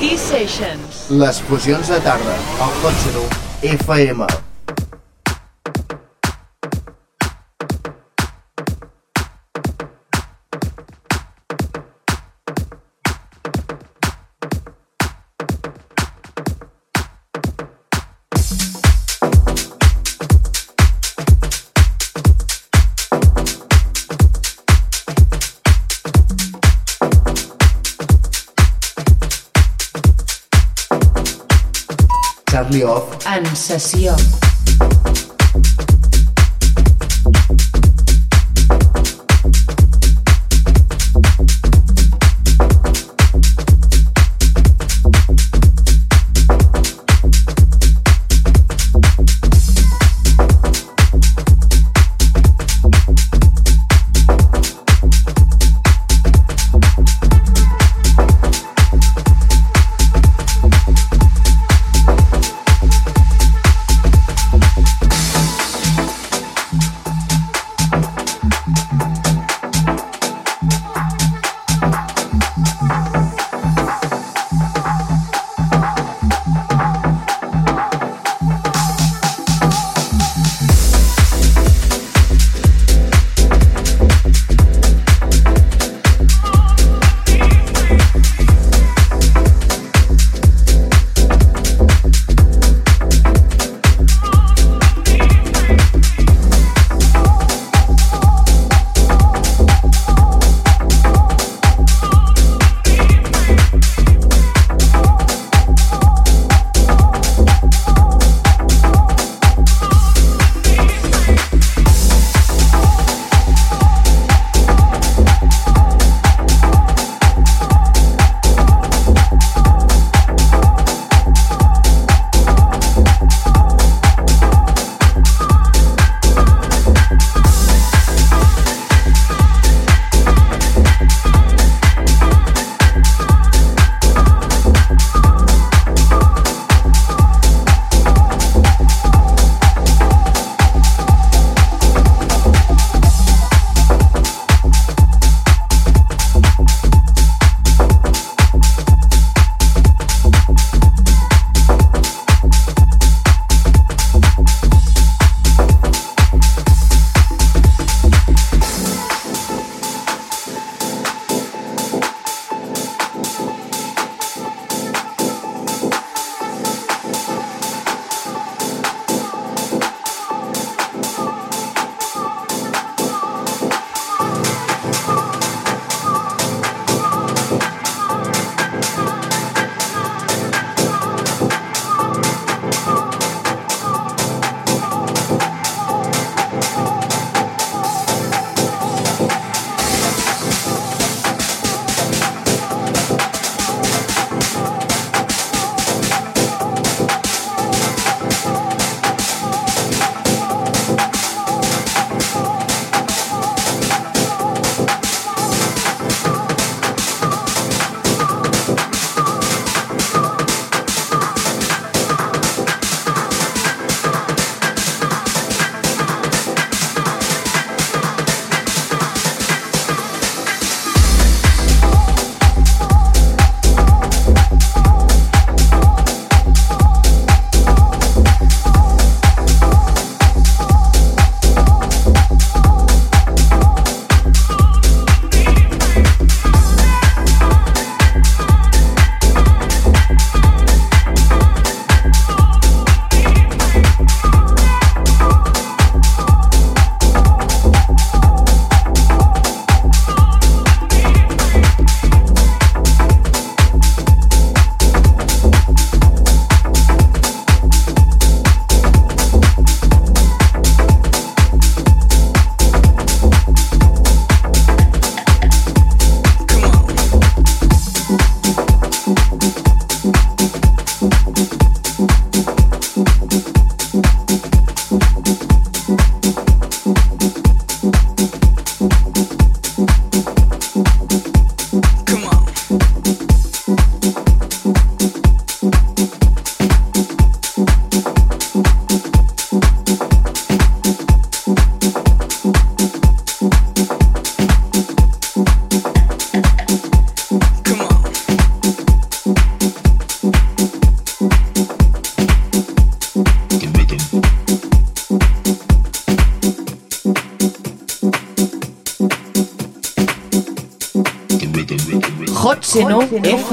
T-Sessions. Les fusions de tarda, al Hot FM. Playoff. En.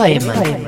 طيب،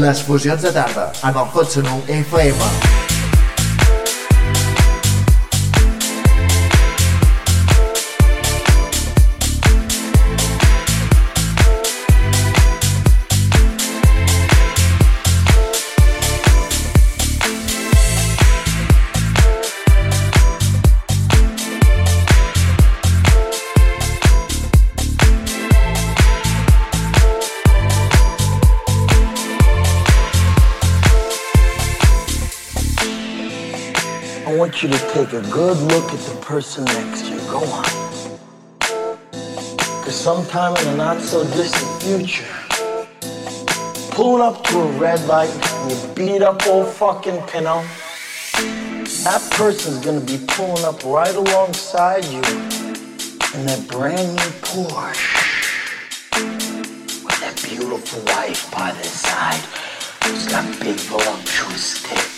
les fusions de tarda, en el Hot Sonu FM. A good look at the person next to you. Go on. Because sometime in the not so distant future, pulling up to a red light you beat up old fucking Pinto, that person's gonna be pulling up right alongside you in that brand new Porsche with that beautiful wife by their side who's got big voluptuous tits.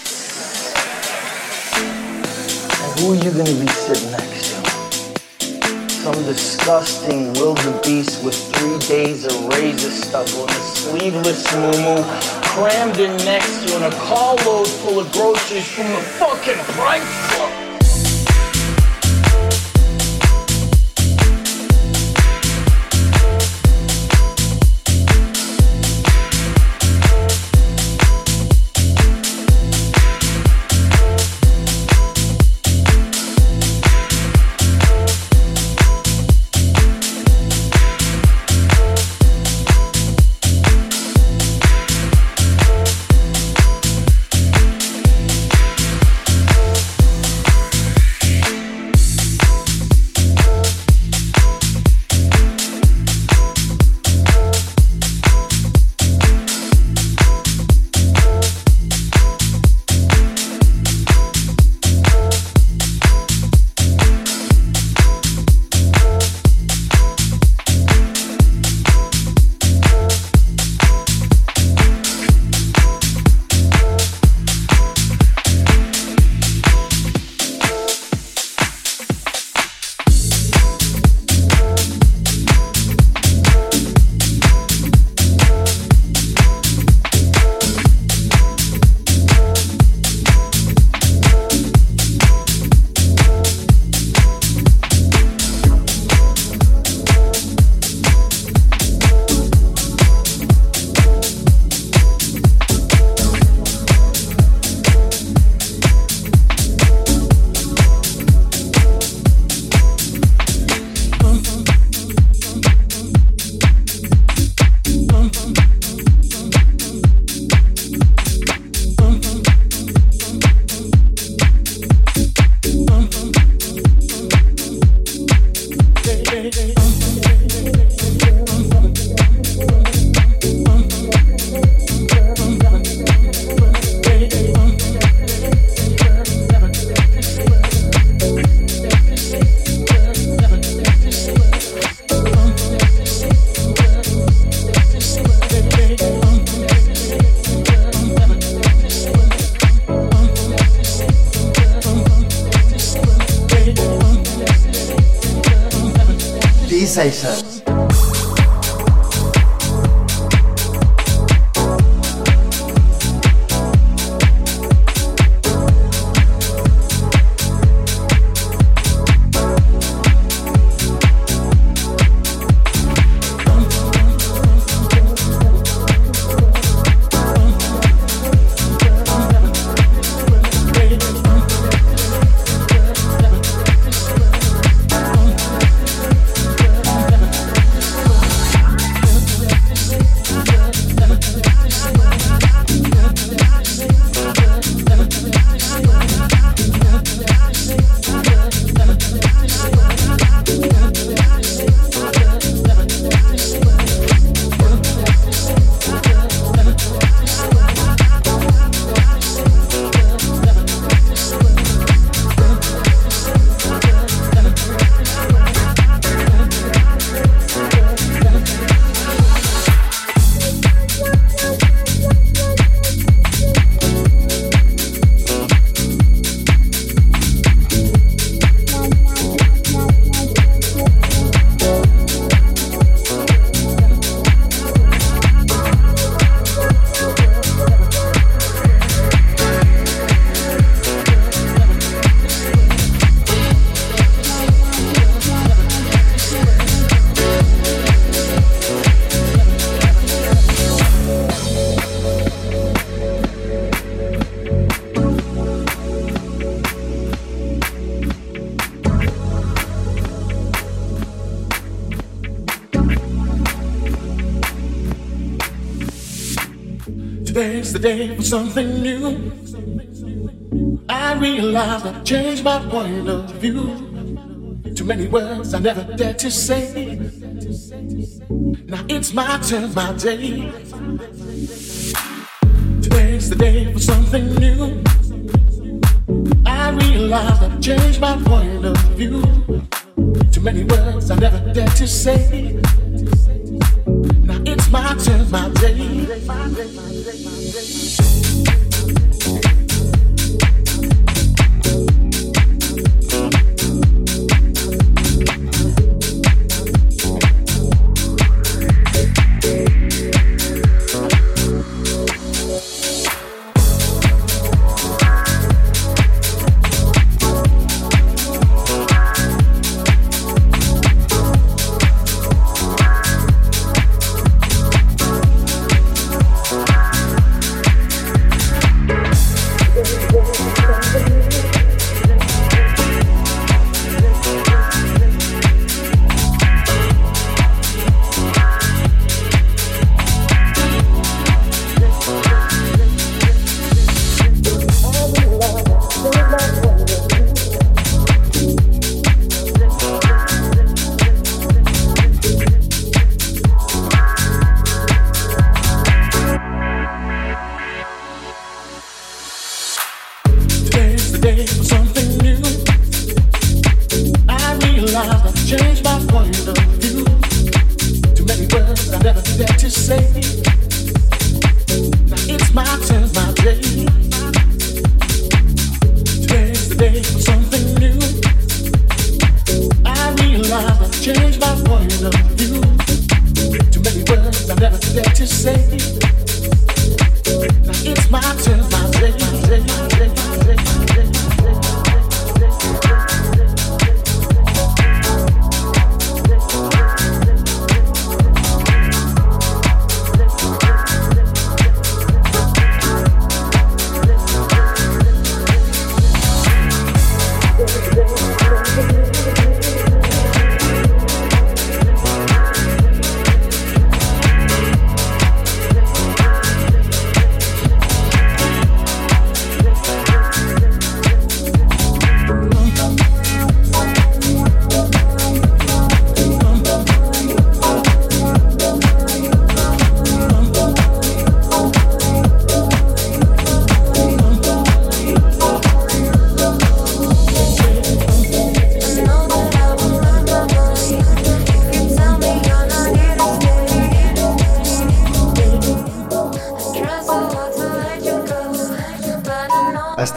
Who are you gonna be sitting next to? Some disgusting wildebeest with three days of razor stubble and a sleeveless moo crammed in next to in a carload full of groceries from the fucking Price the day for something new. I realize I've changed my point of view. Too many words I never dared to say. Now it's my turn, my day. Today's the day for something new. I realize I've changed my point of view. Too many words I never dared to say. Now it's my turn, my day.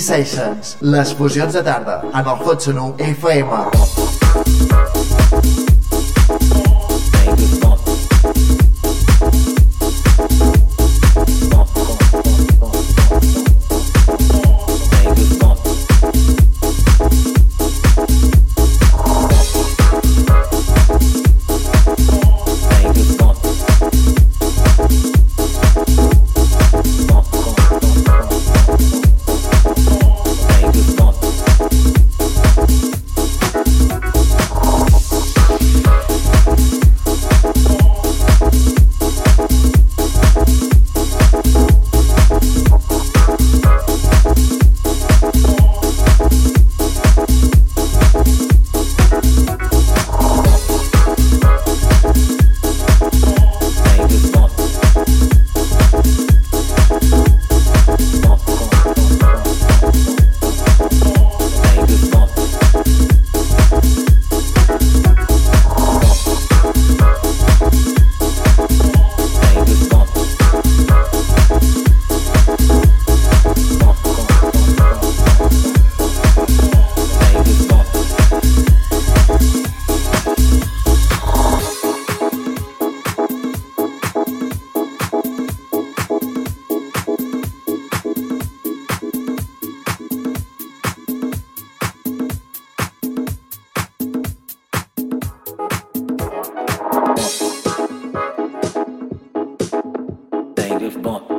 Sessions, les fusions de tarda, en el Hot 1 native born.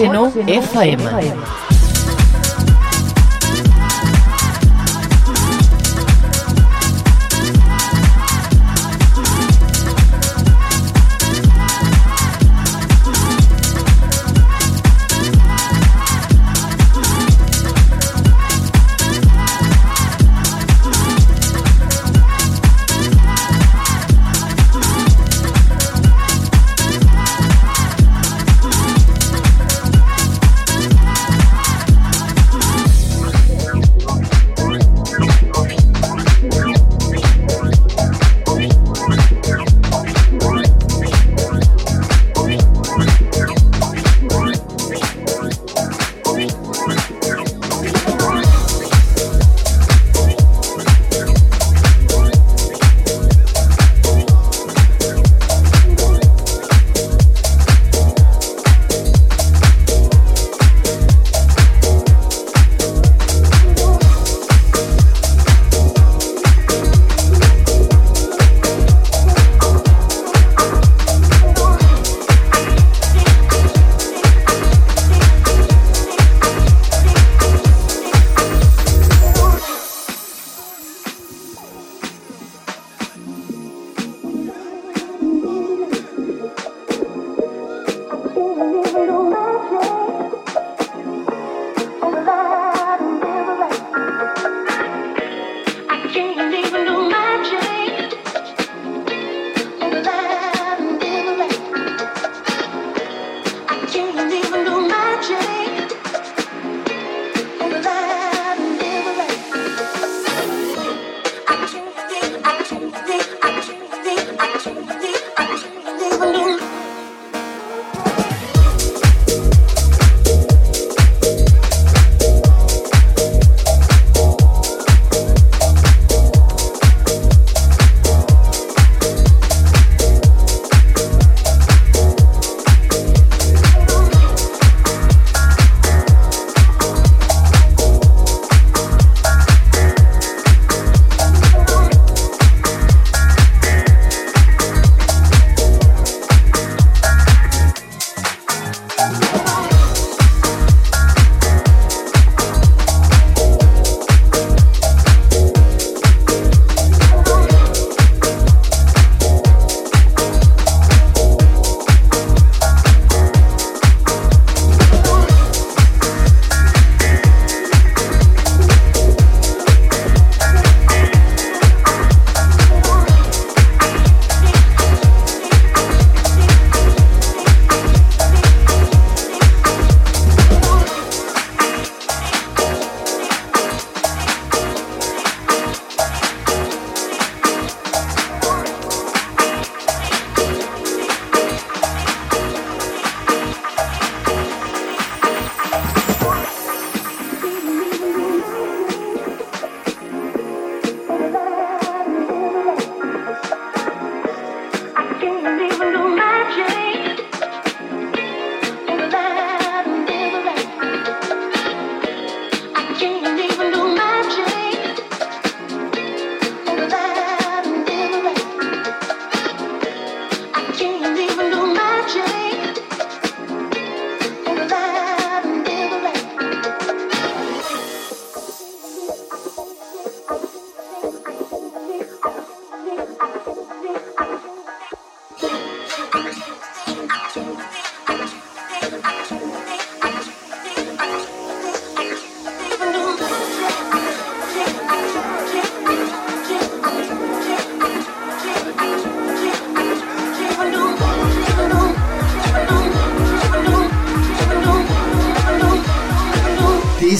Hot Seno FM. FM.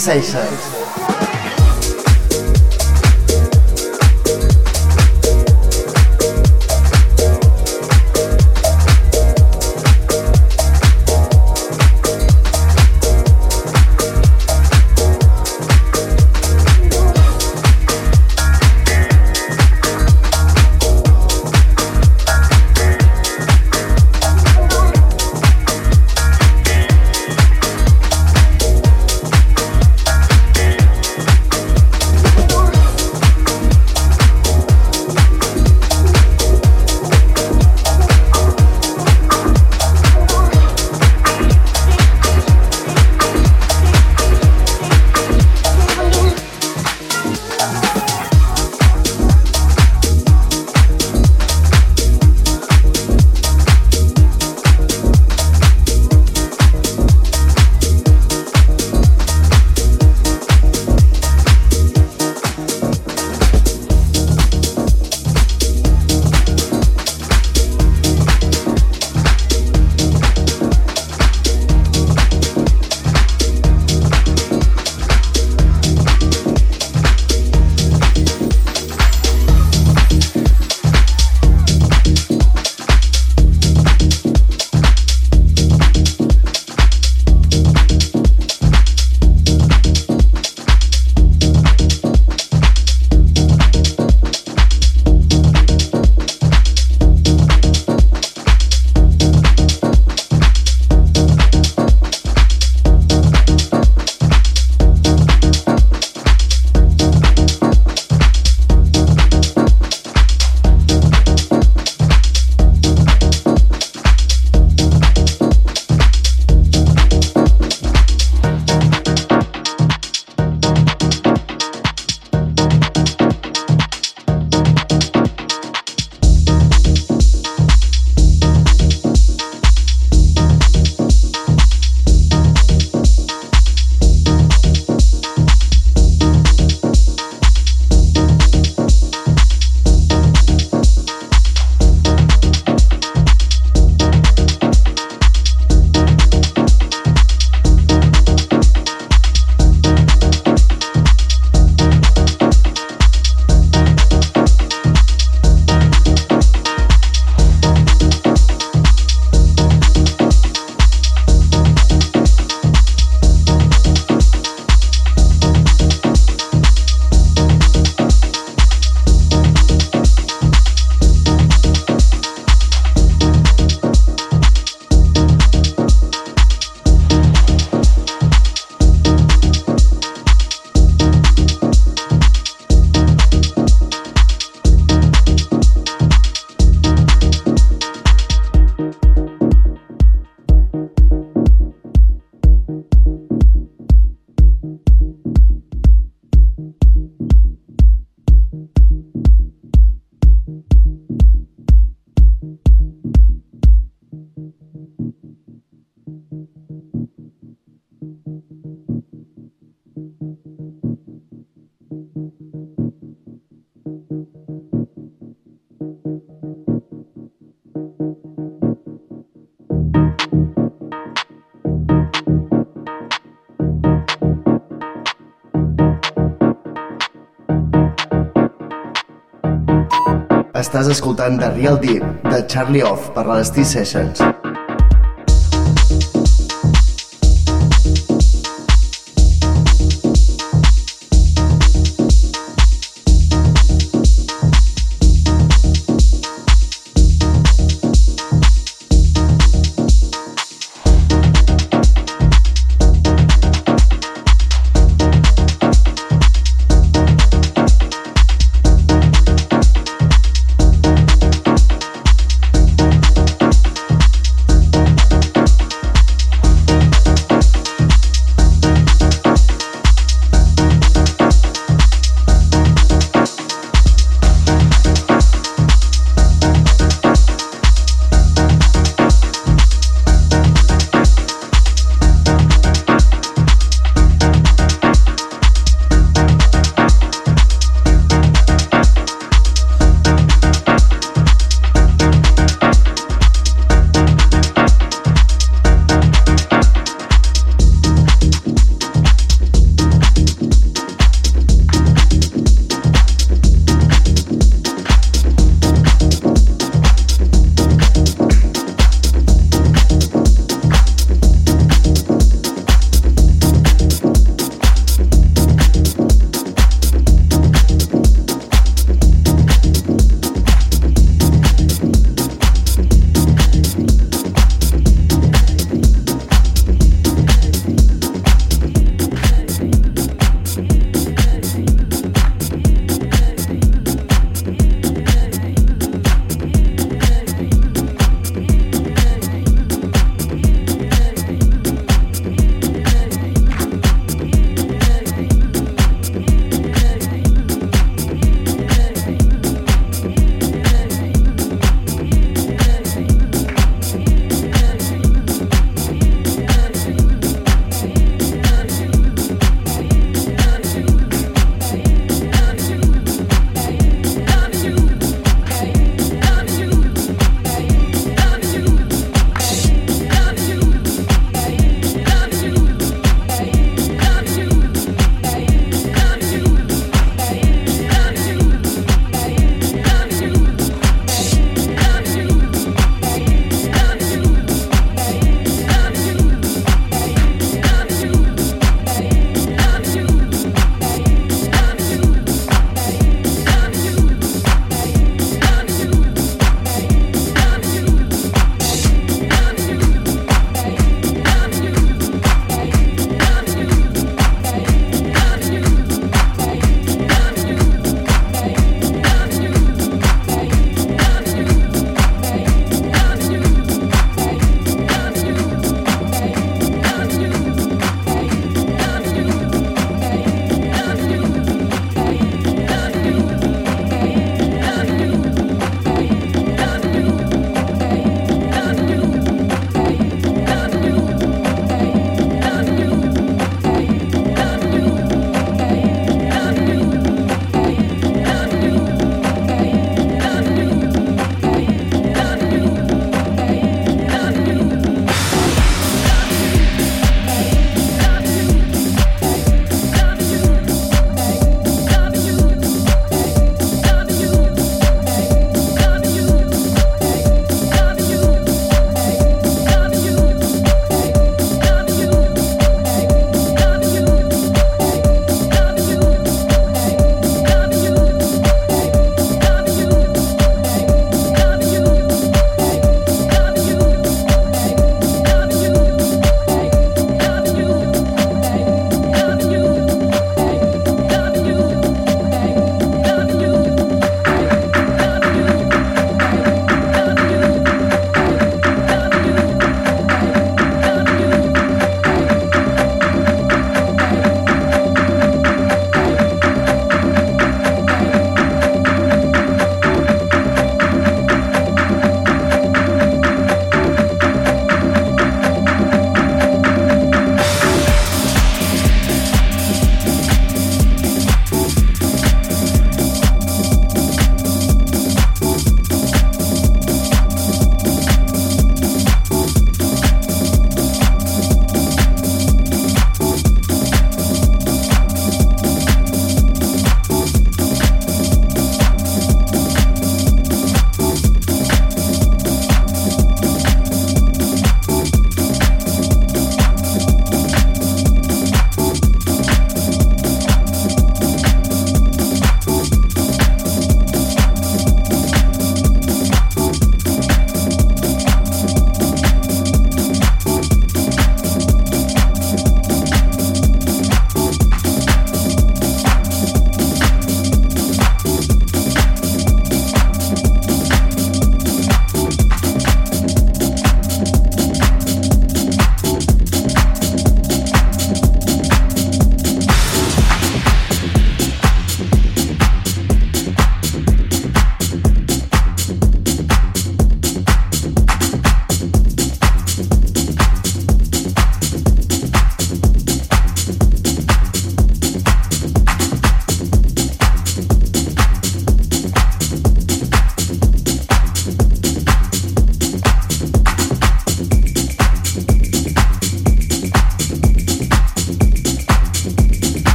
Sessions. Estàs escoltant The Real Deep, de Charlie Off, per les T-Sessions.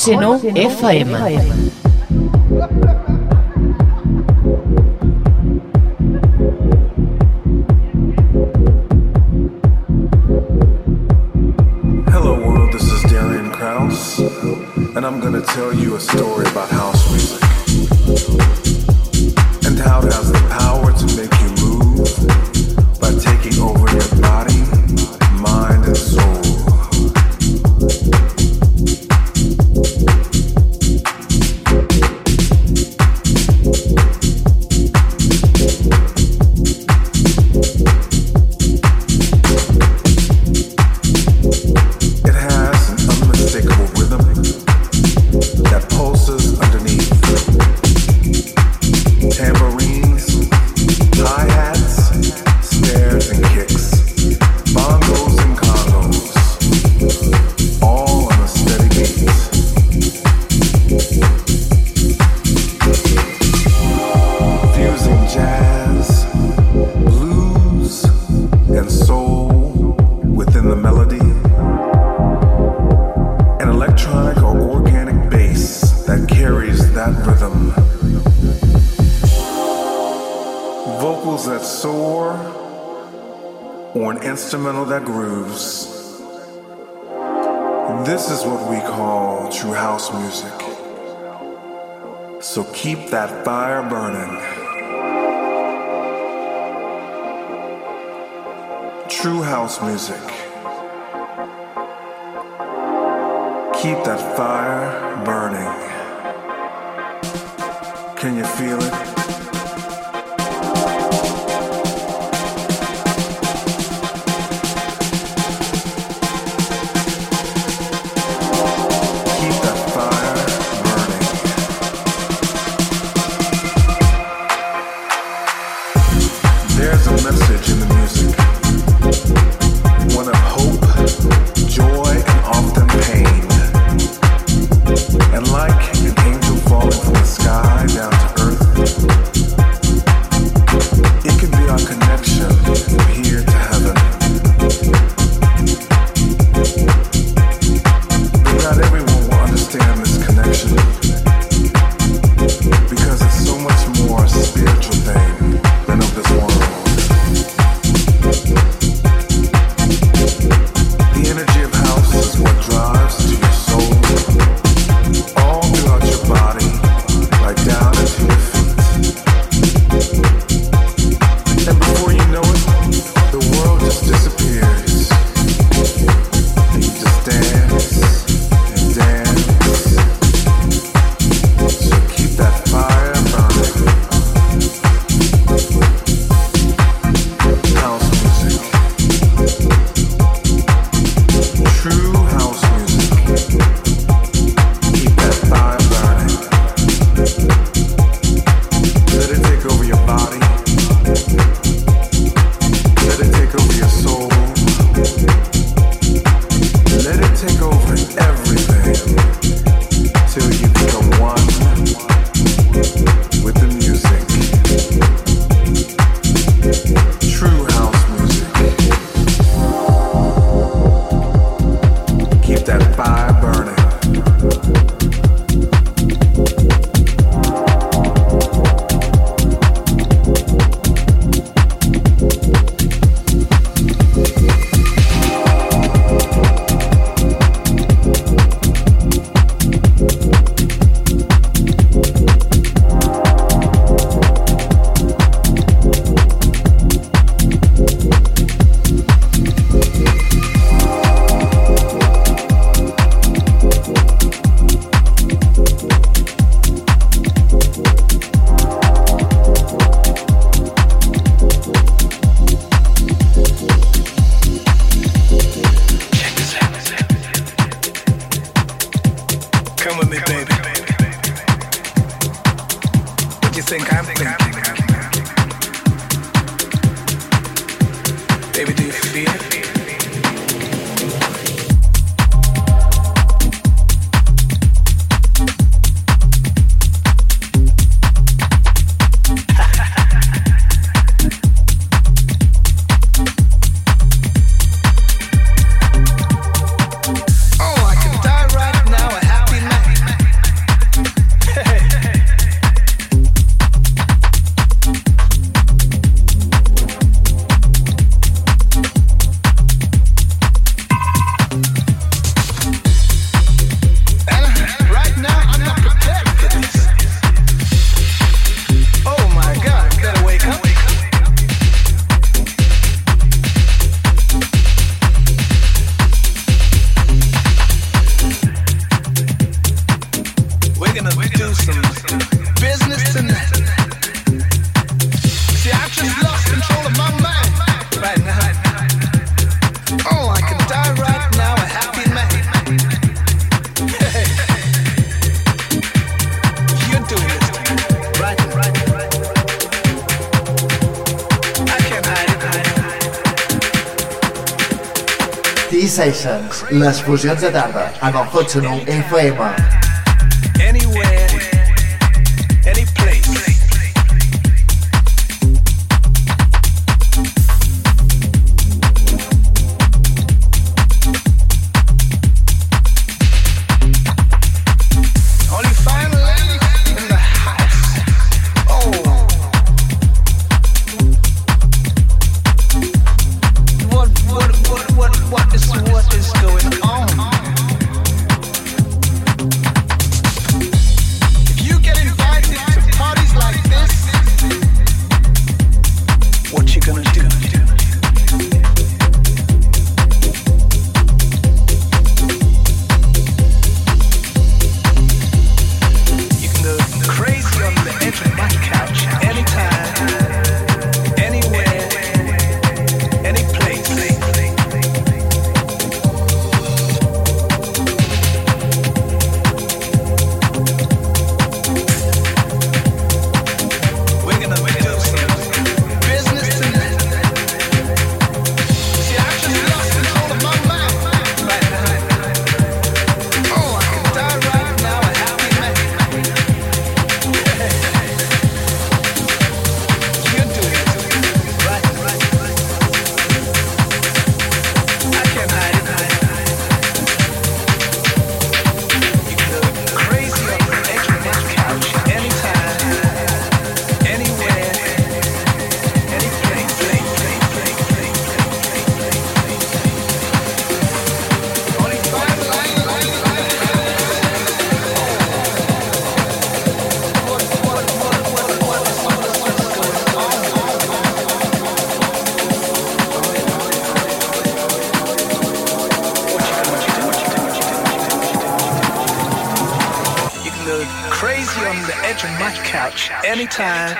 Senão, é vocals that soar, or an instrumental that grooves. This is what we call true house music. So keep that fire burning. true house music. Keep that fire burning. Can you feel it? les fusions de tarda amb el Hot Sonou FM. time.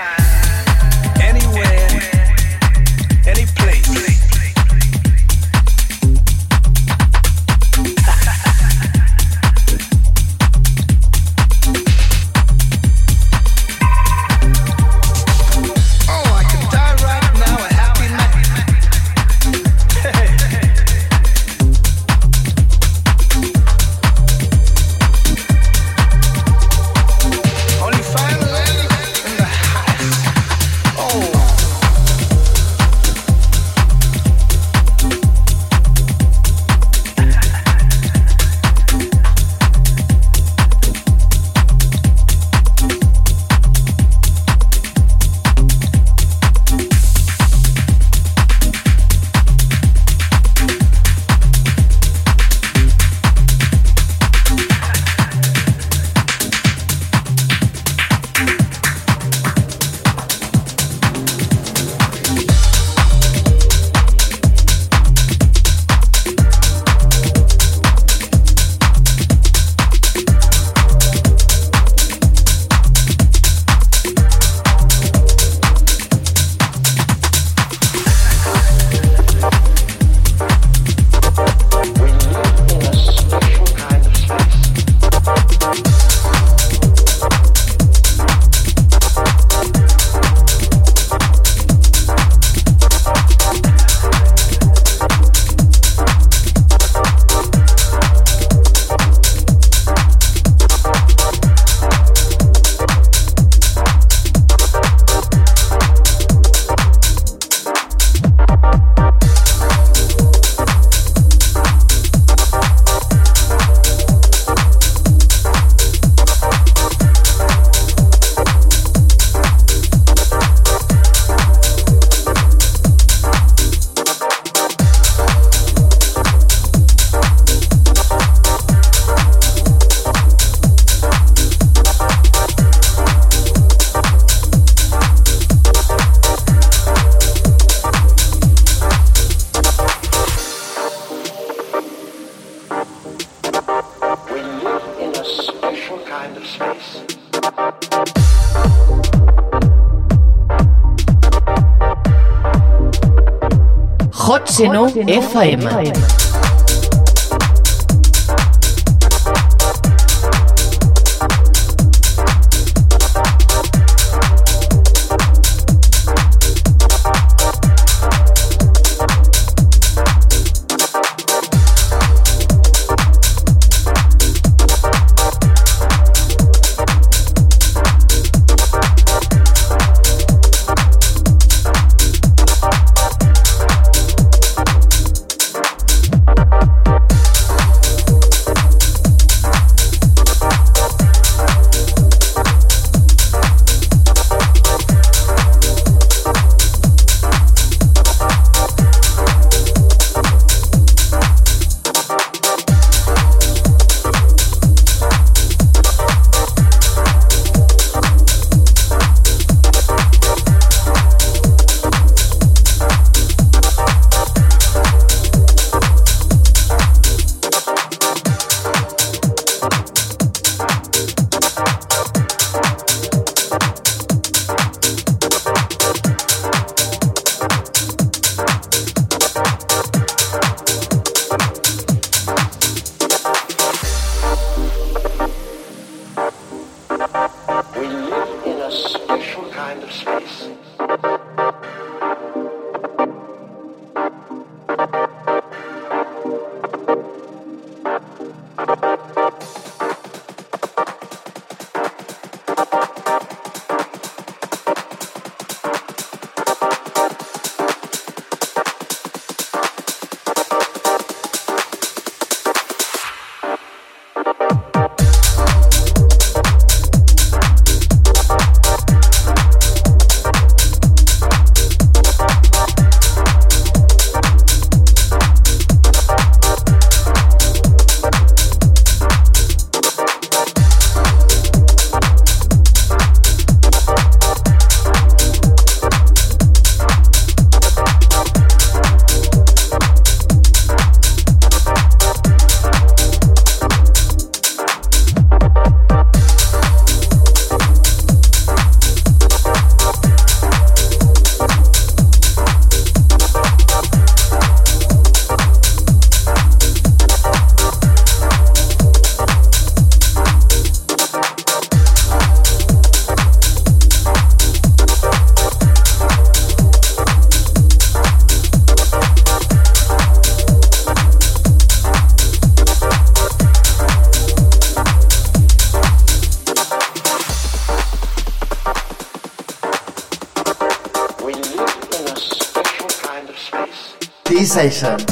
Xeno, Xeno FM. FM. Sensation.